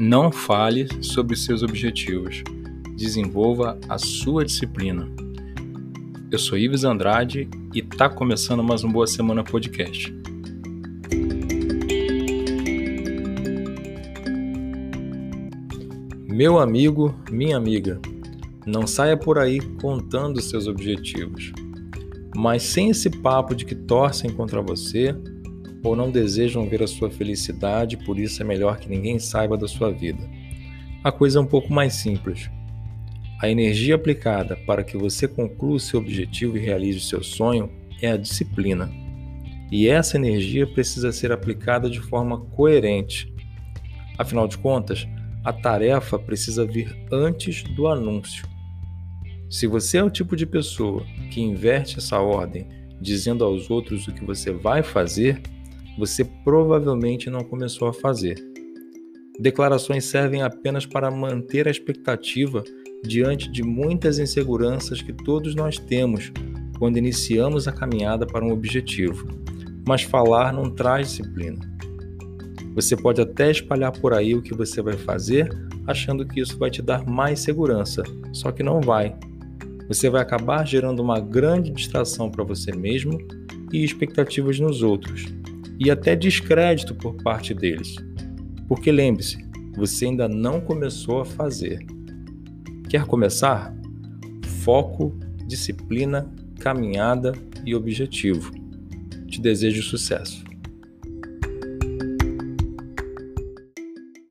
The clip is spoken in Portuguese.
Não fale sobre seus objetivos. Desenvolva a sua disciplina. Eu sou Ives Andrade e está começando mais um Boa Semana Podcast. Meu amigo, minha amiga, não saia por aí contando seus objetivos. Mas sem esse papo de que torcem contra você ou não desejam ver a sua felicidade, por isso é melhor que ninguém saiba da sua vida. A coisa é um pouco mais simples. A energia aplicada para que você conclua o seu objetivo e realize o seu sonho é a disciplina. E essa energia precisa ser aplicada de forma coerente. Afinal de contas, a tarefa precisa vir antes do anúncio. Se você é o tipo de pessoa que inverte essa ordem, dizendo aos outros o que você vai fazer, você provavelmente não começou a fazer. Declarações servem apenas para manter a expectativa diante de muitas inseguranças que todos nós temos quando iniciamos a caminhada para um objetivo. Mas falar não traz disciplina. Você pode até espalhar por aí o que você vai fazer, achando que isso vai te dar mais segurança, só que não vai. Você vai acabar gerando uma grande distração para você mesmo e expectativas nos outros, e até descrédito por parte deles. Porque lembre-se, você ainda não começou a fazer. Quer começar? Foco, disciplina, caminhada e objetivo. Te desejo sucesso.